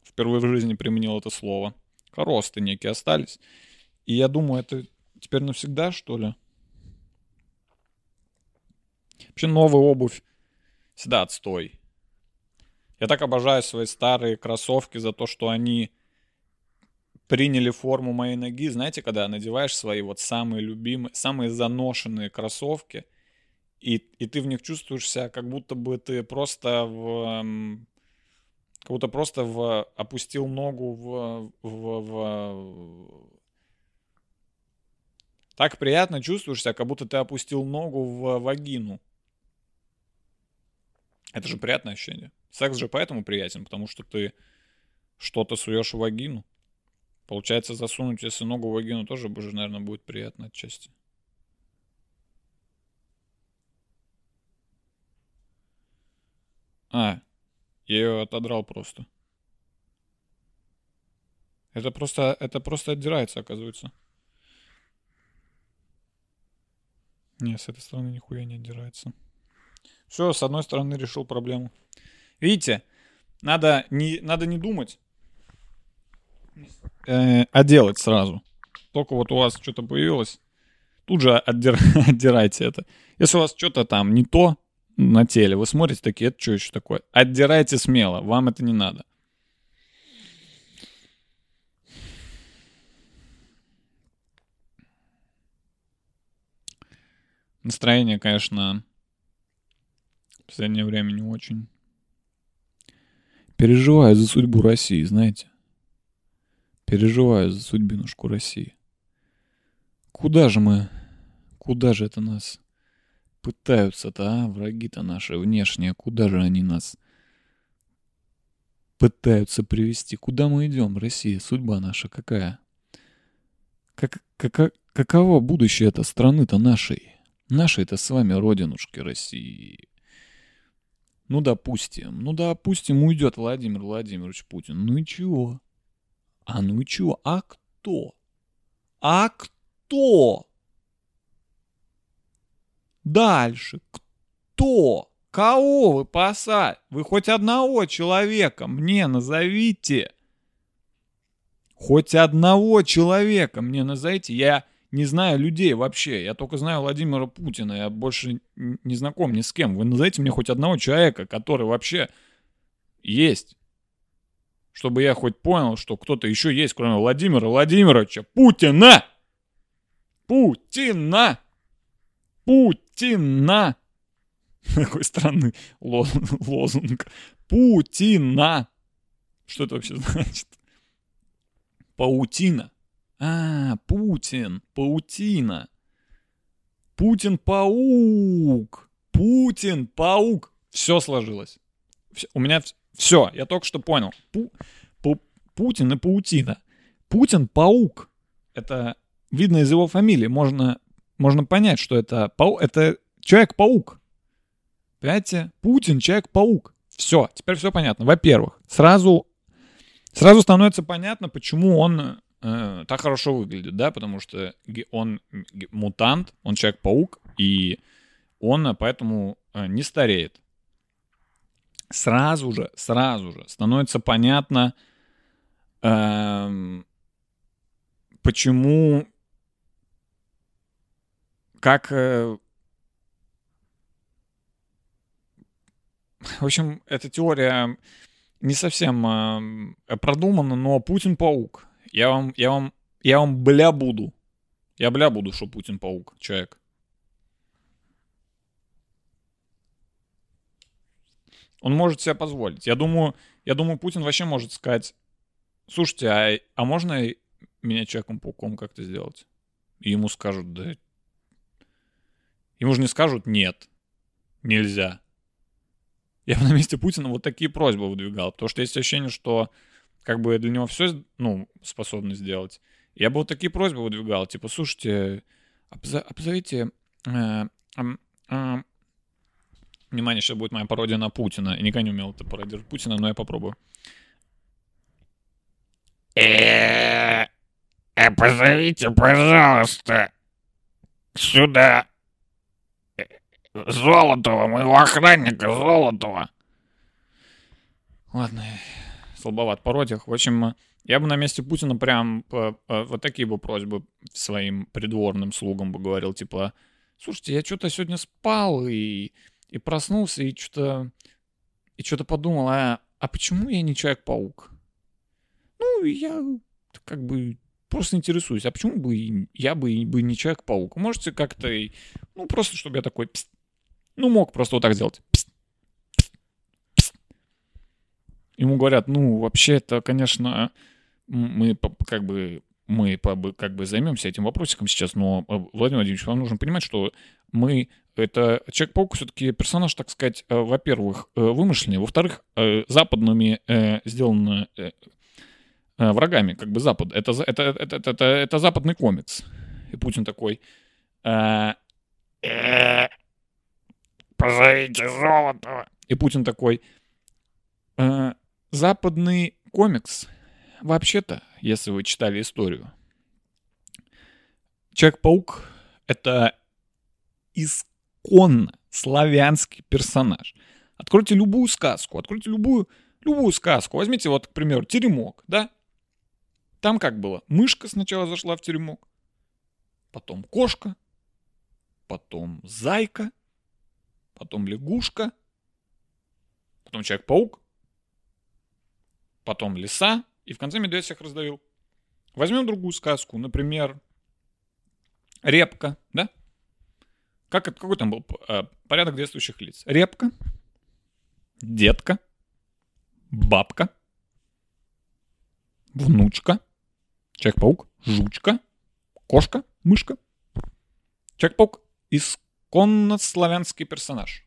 Впервые в жизни применил это слово коросты некие остались. И я думаю, это теперь навсегда, что ли? Вообще новая обувь всегда отстой. Я так обожаю свои старые кроссовки за то, что они приняли форму моей ноги. Знаете, когда надеваешь свои вот самые любимые, самые заношенные кроссовки, и, и ты в них чувствуешь себя, как будто бы ты просто в как будто просто в, опустил ногу в, в, в... Так приятно чувствуешь себя, как будто ты опустил ногу в вагину. Это же приятное ощущение. Секс же поэтому приятен, потому что ты что-то суешь в вагину. Получается, засунуть, если ногу в вагину, тоже, уже, наверное, будет приятно отчасти. А, я ее отодрал просто. Это просто, это просто отдирается, оказывается. Не, с этой стороны нихуя не отдирается. Все, с одной стороны решил проблему. Видите, надо не, надо не думать, э, а делать сразу. Только вот у вас что-то появилось, тут же отдир, отдирайте это. Если у вас что-то там не то на теле, вы смотрите такие, это что еще такое? Отдирайте смело, вам это не надо. Настроение, конечно, в последнее время не очень. Переживаю за судьбу России, знаете. Переживаю за судьбинушку России. Куда же мы, куда же это нас пытаются-то, а, враги-то наши внешние, куда же они нас пытаются привести? Куда мы идем, Россия? Судьба наша какая? Как, как, каково будущее этой страны-то нашей? Нашей-то с вами родинушки России. Ну, допустим, ну, допустим, уйдет Владимир Владимирович Путин. Ну и чего? А ну и чего? А кто? А кто? Дальше. Кто? Кого вы посадите? Вы хоть одного человека мне назовите. Хоть одного человека мне назовите. Я не знаю людей вообще. Я только знаю Владимира Путина. Я больше не знаком ни с кем. Вы назовите мне хоть одного человека, который вообще есть. Чтобы я хоть понял, что кто-то еще есть, кроме Владимира Владимировича Путина. Путина. Путина. Такой странный лозунг. Путина. Что это вообще значит? Паутина. А, Путин, паутина. Путин-паук. Путин-паук. Все сложилось. Все, у меня все, я только что понял. Пу, пу, Путин и паутина. Путин-паук. Это видно из его фамилии. Можно, можно понять, что это, пау, это Человек-паук. Понимаете? Путин, Человек-паук. Все, теперь все понятно. Во-первых, сразу, сразу становится понятно, почему он э, так хорошо выглядит, да, потому что он мутант, он Человек-паук, и он поэтому э, не стареет. Сразу же, сразу же становится понятно, э, почему, как... Э, в общем, эта теория не совсем э, продумана, но Путин паук. Я вам, я вам, я вам бля буду. Я бля буду, что Путин паук, человек. Он может себе позволить. Я думаю, я думаю, Путин вообще может сказать, слушайте, а, а можно меня Человеком-пауком как-то сделать? И ему скажут, да... Ему же не скажут, нет, нельзя. Я бы на месте Путина вот такие просьбы выдвигал, потому что есть ощущение, что как бы для него все, ну, способны сделать. Я бы вот такие просьбы выдвигал, типа, слушайте, обзовите... Э, э, э, внимание, сейчас будет моя пародия на Путина. Я никогда не умел это пародировать Путина, но я попробую. Э, э, позовите, пожалуйста, сюда Золотого, моего охранника Золотого. Ладно, слабоват пародиях. В общем, я бы на месте Путина прям вот такие бы просьбы своим придворным слугам бы говорил, типа, слушайте, я что-то сегодня спал и, и проснулся, и что-то и что-то подумал, а, а почему я не Человек-паук? Ну, я как бы просто интересуюсь, а почему бы я бы, бы не Человек-паук? Можете как-то, ну, просто чтобы я такой, ну, мог просто вот так сделать. ему говорят, ну, вообще это, конечно, мы как бы мы как бы займемся этим вопросиком сейчас, но, э, Владимир Владимирович, вам нужно понимать, что мы, это Человек-паук все-таки персонаж, так сказать, э, во-первых, э, вымышленный, во-вторых, западными сделан врагами, как бы Запад. Это, это, это, это, это, это западный комикс. И Путин такой... Позовите Золотого. И Путин такой западный комикс, вообще-то, если вы читали историю, Человек-паук — это исконно славянский персонаж. Откройте любую сказку, откройте любую, любую сказку. Возьмите вот, к примеру, теремок, да? Там как было? Мышка сначала зашла в теремок, потом кошка, потом зайка, потом лягушка, потом Человек-паук, потом лиса, и в конце медведь всех раздавил. Возьмем другую сказку, например, Репка, да? Как, какой там был э, порядок действующих лиц? Репка, детка, бабка, внучка, Человек-паук, жучка, кошка, мышка. Человек-паук — исконно славянский персонаж.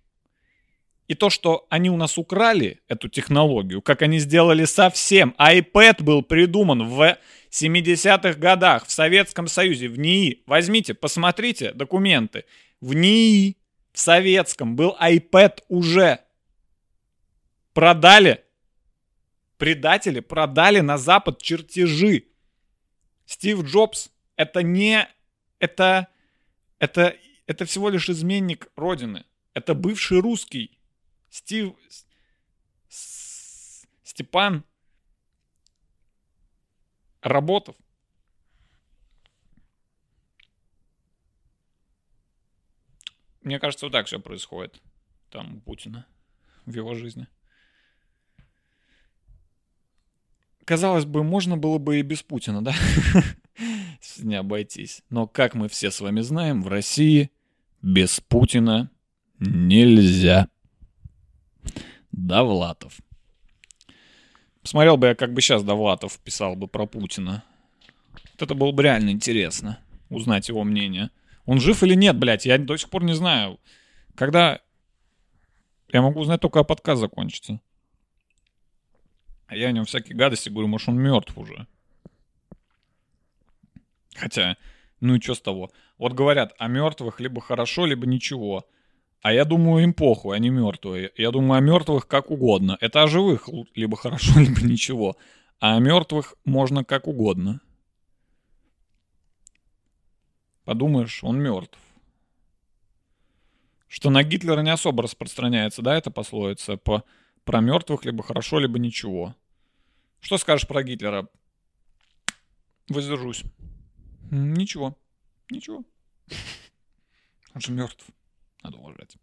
И то, что они у нас украли эту технологию, как они сделали совсем. iPad был придуман в 70-х годах в Советском Союзе, в НИИ. Возьмите, посмотрите документы. В НИИ, в Советском, был iPad уже. Продали. Предатели продали на Запад чертежи. Стив Джобс это не... Это... Это... Это всего лишь изменник Родины. Это бывший русский. Стив... Степан Работов. Мне кажется, вот так все происходит там у Путина в его жизни. Казалось бы, можно было бы и без Путина, да? Не обойтись. Но, как мы все с вами знаем, в России без Путина нельзя. Довлатов. Посмотрел бы я, как бы сейчас Довлатов писал бы про Путина. Вот это было бы реально интересно, узнать его мнение. Он жив или нет, блядь, я до сих пор не знаю. Когда... Я могу узнать только, а подкаст закончится. А я о нем всякие гадости говорю, может, он мертв уже. Хотя, ну и что с того? Вот говорят, о мертвых либо хорошо, либо ничего. А я думаю, им похуй, они мертвые. Я думаю, о мертвых как угодно. Это о живых либо хорошо, либо ничего. А о мертвых можно как угодно. Подумаешь, он мертв. Что на Гитлера не особо распространяется, да, эта пословица? По, про мертвых либо хорошо, либо ничего. Что скажешь про Гитлера? Воздержусь. Ничего. Ничего. Он же мертв. Надо уважать.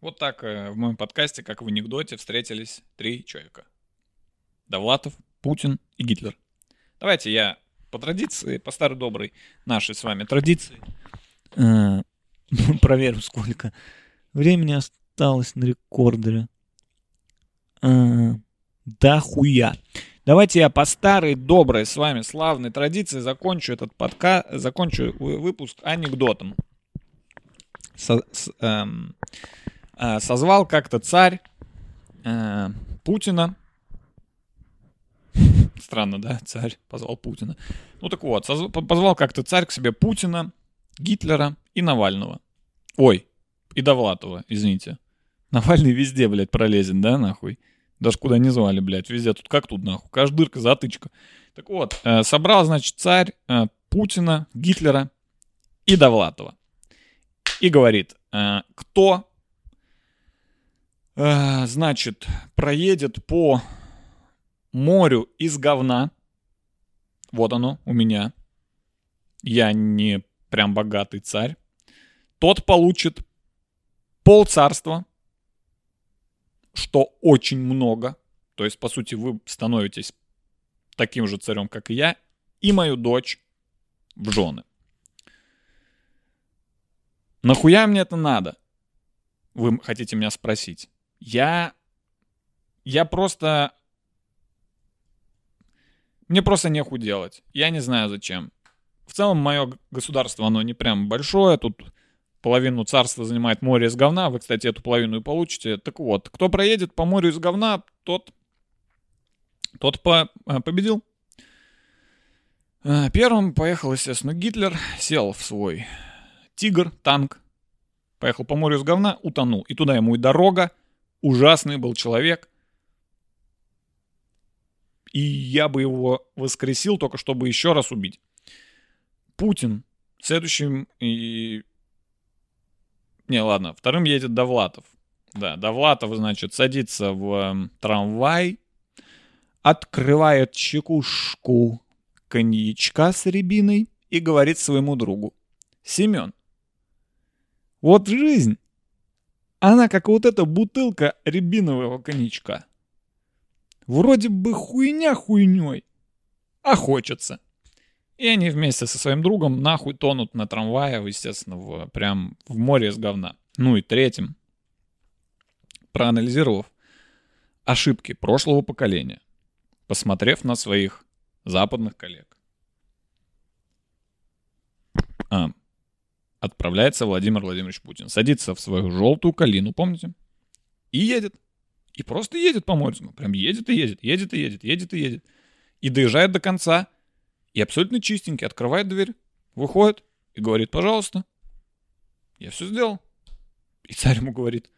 Вот так э, в моем подкасте, как в анекдоте, встретились три человека. Довлатов, Путин и Гитлер. Давайте я по традиции, по старой доброй нашей с вами традиции, э, проверим, сколько времени осталось на рекордере. Э, да хуя. Давайте я по старой доброй с вами славной традиции закончу этот подкаст, закончу выпуск анекдотом. Со, с, эм, э, созвал как-то царь э, Путина Странно, да? Царь позвал Путина. Ну так вот, позвал как-то царь к себе Путина, Гитлера и Навального. Ой, и Довлатова, извините. Навальный везде, блядь, пролезен, да, нахуй? Даже куда не звали, блядь, везде. Тут как тут, нахуй? Каждая дырка, затычка. Так вот, э, собрал, значит, царь э, Путина, Гитлера и Довлатова. И говорит, э, кто, значит, проедет по морю из говна. Вот оно у меня. Я не прям богатый царь. Тот получит пол царства, что очень много. То есть, по сути, вы становитесь таким же царем, как и я, и мою дочь в жены. Нахуя мне это надо? Вы хотите меня спросить. Я... Я просто мне просто неху делать. Я не знаю зачем. В целом, мое государство, оно не прям большое. Тут половину царства занимает море из говна. Вы, кстати, эту половину и получите. Так вот, кто проедет по морю из говна, тот, тот по, э, победил. Э, первым поехал, естественно, Гитлер. Сел в свой тигр, танк. Поехал по морю из говна, утонул. И туда ему и дорога ужасный был человек. И я бы его воскресил только чтобы еще раз убить. Путин следующим и... Не, ладно, вторым едет Довлатов. Да, Довлатов, значит, садится в э, трамвай, открывает чекушку коньячка с рябиной и говорит своему другу. Семен, вот жизнь, она как вот эта бутылка рябинового коньячка. Вроде бы хуйня хуйней, а хочется. И они вместе со своим другом нахуй тонут на трамвае, естественно, в, прям в море из говна. Ну и третьим, проанализировав ошибки прошлого поколения, посмотрев на своих западных коллег, а, отправляется Владимир Владимирович Путин. Садится в свою желтую калину, помните? И едет. И просто едет по морю. Прям едет и едет, едет и едет, едет и едет. И доезжает до конца. И абсолютно чистенький. Открывает дверь, выходит и говорит, пожалуйста, я все сделал. И царь ему говорит,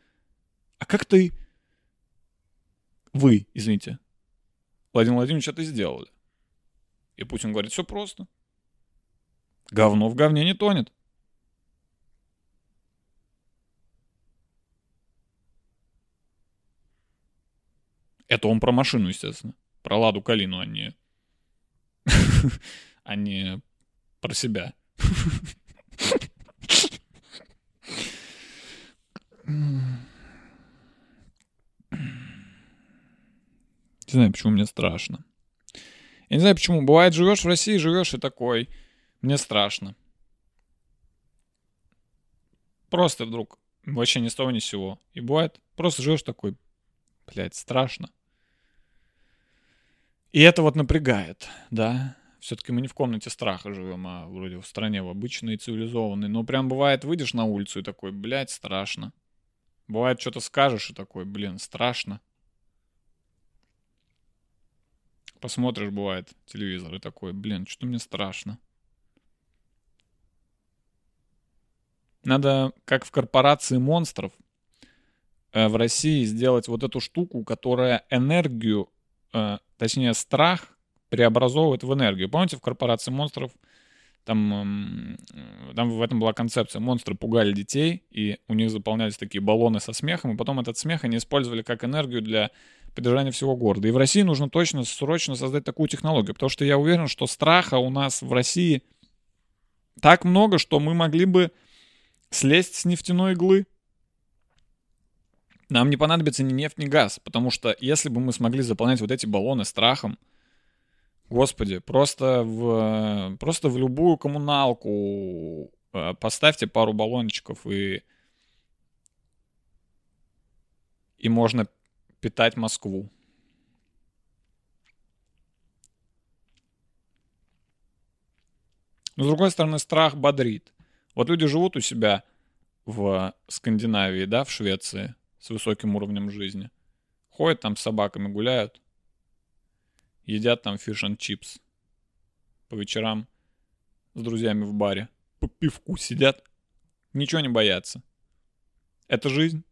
а как ты... Вы, извините, Владимир Владимирович, это сделали. И Путин говорит, все просто. Говно в говне не тонет. Это он про машину, естественно. Про Ладу Калину, а не... а не про себя. Не знаю, почему мне страшно. Я не знаю, почему. Бывает, живешь в России, живешь и такой. Мне страшно. Просто вдруг вообще ни с того ни с сего. И бывает, просто живешь такой, блядь, страшно. И это вот напрягает, да. Все-таки мы не в комнате страха живем, а вроде в стране в обычной цивилизованной. Но прям бывает, выйдешь на улицу и такой, блядь, страшно. Бывает, что-то скажешь и такой, блин, страшно. Посмотришь, бывает, телевизор и такой, блин, что мне страшно. Надо, как в корпорации монстров, э, в России сделать вот эту штуку, которая энергию точнее, страх преобразовывает в энергию. Помните, в корпорации монстров там, там в этом была концепция. Монстры пугали детей, и у них заполнялись такие баллоны со смехом, и потом этот смех они использовали как энергию для поддержания всего города. И в России нужно точно, срочно создать такую технологию, потому что я уверен, что страха у нас в России так много, что мы могли бы слезть с нефтяной иглы. Нам не понадобится ни нефть, ни газ, потому что если бы мы смогли заполнять вот эти баллоны страхом, господи, просто в, просто в любую коммуналку э, поставьте пару баллончиков и и можно питать Москву. Но с другой стороны, страх бодрит. Вот люди живут у себя в Скандинавии, да, в Швеции, с высоким уровнем жизни. Ходят там с собаками, гуляют. Едят там фиш чипс. По вечерам с друзьями в баре. По пивку сидят. Ничего не боятся. Это жизнь.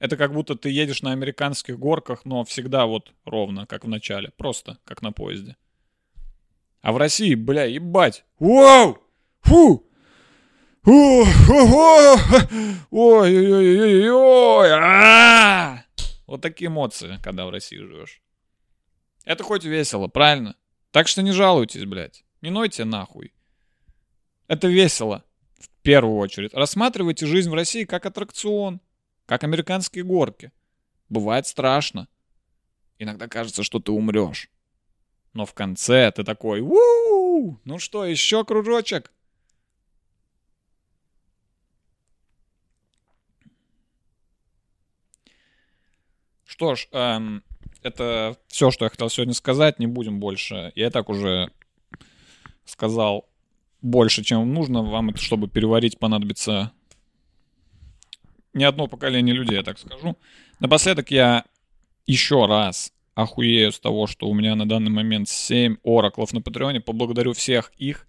Это как будто ты едешь на американских горках, но всегда вот ровно, как в начале. Просто, как на поезде. А в России, бля, ебать. Вау! Фу! Ой-ой-ой-ой-ой! А! Вот такие эмоции, когда в России живешь. Это хоть весело, правильно? Так что не жалуйтесь, блядь. Не нойте нахуй. Это весело. В первую очередь. Рассматривайте жизнь в России как аттракцион. Как американские горки. Бывает страшно. Иногда кажется, что ты умрешь. Но в конце ты такой, у ну что, еще кружочек? Что ж, эм, это все, что я хотел сегодня сказать. Не будем больше. Я так уже сказал больше, чем нужно. Вам это, чтобы переварить, понадобится не одно поколение людей, я так скажу. Напоследок я еще раз охуею с того, что у меня на данный момент 7 ораклов на Патреоне. Поблагодарю всех их.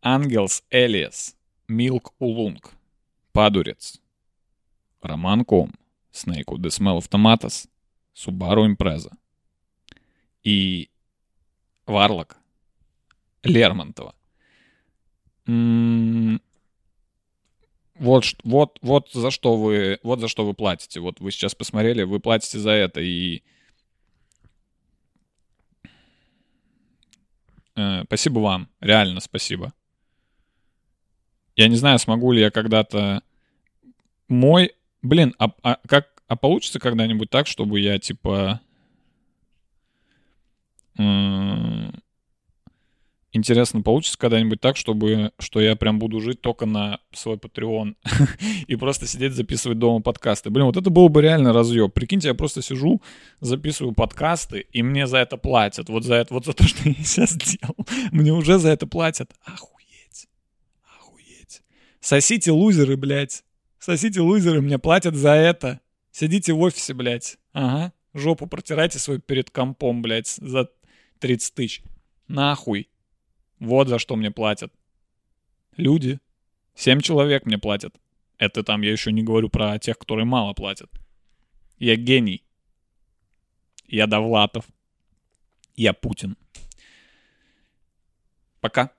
Ангелс Элиас, Милк Улунг, Падурец, Роман Ком, Smell of Tomatoes, Subaru Impreza и Варлок Лермонтова. Вот, вот, вот за что вы, вот за что вы платите. Вот вы сейчас посмотрели, вы платите за это и э, спасибо вам, реально спасибо. Я не знаю, смогу ли я когда-то мой, блин, а, а как, а получится когда-нибудь так, чтобы я типа Интересно, получится когда-нибудь так, чтобы, что я прям буду жить только на свой Patreon и просто сидеть записывать дома подкасты. Блин, вот это было бы реально разъеб. Прикиньте, я просто сижу, записываю подкасты, и мне за это платят. Вот за это, вот за то, что я сейчас делал. Мне уже за это платят. Охуеть. Охуеть. Сосите лузеры, блядь. Сосите лузеры, мне платят за это. Сидите в офисе, блядь. Ага. Жопу протирайте свою перед компом, блядь, за 30 тысяч. Нахуй. Вот за что мне платят. Люди. Семь человек мне платят. Это там я еще не говорю про тех, которые мало платят. Я гений. Я Довлатов. Я Путин. Пока.